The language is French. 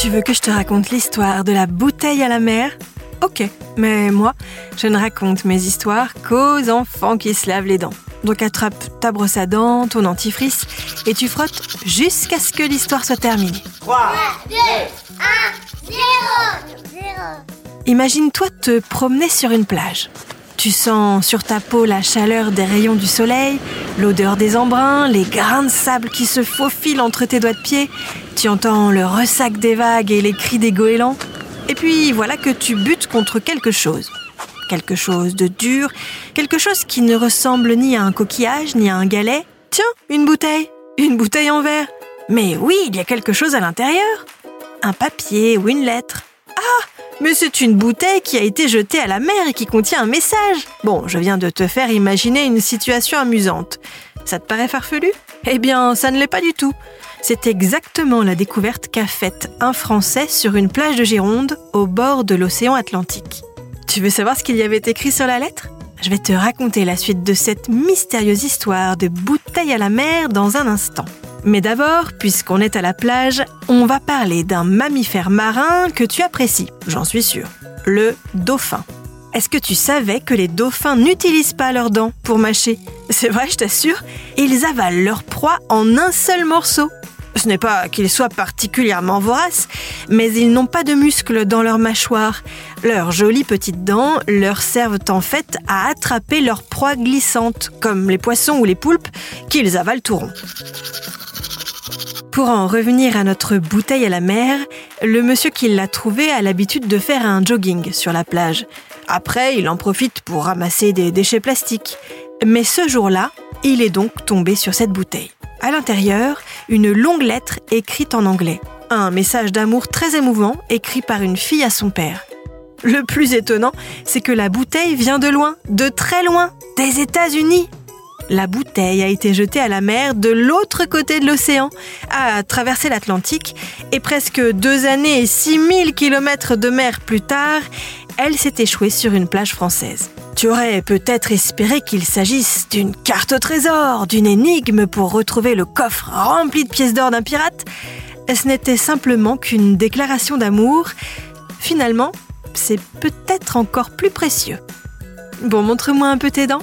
Tu veux que je te raconte l'histoire de la bouteille à la mer? Ok, mais moi, je ne raconte mes histoires qu'aux enfants qui se lavent les dents. Donc attrape ta brosse à dents, ton antifrice, et tu frottes jusqu'à ce que l'histoire soit terminée. 3, 2, 1, 0, 0. Imagine-toi te promener sur une plage. Tu sens sur ta peau la chaleur des rayons du soleil, l'odeur des embruns, les grains de sable qui se faufilent entre tes doigts de pied. Tu entends le ressac des vagues et les cris des goélands. Et puis voilà que tu butes contre quelque chose. Quelque chose de dur, quelque chose qui ne ressemble ni à un coquillage ni à un galet. Tiens, une bouteille, une bouteille en verre. Mais oui, il y a quelque chose à l'intérieur. Un papier ou une lettre. Mais c'est une bouteille qui a été jetée à la mer et qui contient un message. Bon, je viens de te faire imaginer une situation amusante. Ça te paraît farfelu? Eh bien, ça ne l'est pas du tout. C'est exactement la découverte qu'a faite un Français sur une plage de Gironde au bord de l'océan Atlantique. Tu veux savoir ce qu'il y avait écrit sur la lettre? Je vais te raconter la suite de cette mystérieuse histoire de bouteille à la mer dans un instant. Mais d'abord, puisqu'on est à la plage, on va parler d'un mammifère marin que tu apprécies, j'en suis sûre. Le dauphin. Est-ce que tu savais que les dauphins n'utilisent pas leurs dents pour mâcher? C'est vrai, je t'assure, ils avalent leur proie en un seul morceau. Ce n'est pas qu'ils soient particulièrement voraces, mais ils n'ont pas de muscles dans leur mâchoire. Leurs jolies petites dents leur servent en fait à attraper leur proie glissante, comme les poissons ou les poulpes, qu'ils avalent tout rond. Pour en revenir à notre bouteille à la mer, le monsieur qui l'a trouvée a l'habitude de faire un jogging sur la plage. Après, il en profite pour ramasser des déchets plastiques. Mais ce jour-là, il est donc tombé sur cette bouteille. À l'intérieur, une longue lettre écrite en anglais. Un message d'amour très émouvant écrit par une fille à son père. Le plus étonnant, c'est que la bouteille vient de loin, de très loin, des États-Unis. La bouteille a été jetée à la mer de l'autre côté de l'océan, a traversé l'Atlantique, et presque deux années et 6000 kilomètres de mer plus tard, elle s'est échouée sur une plage française. Tu aurais peut-être espéré qu'il s'agisse d'une carte au trésor, d'une énigme pour retrouver le coffre rempli de pièces d'or d'un pirate. Ce n'était simplement qu'une déclaration d'amour. Finalement, c'est peut-être encore plus précieux. Bon, montre-moi un peu tes dents.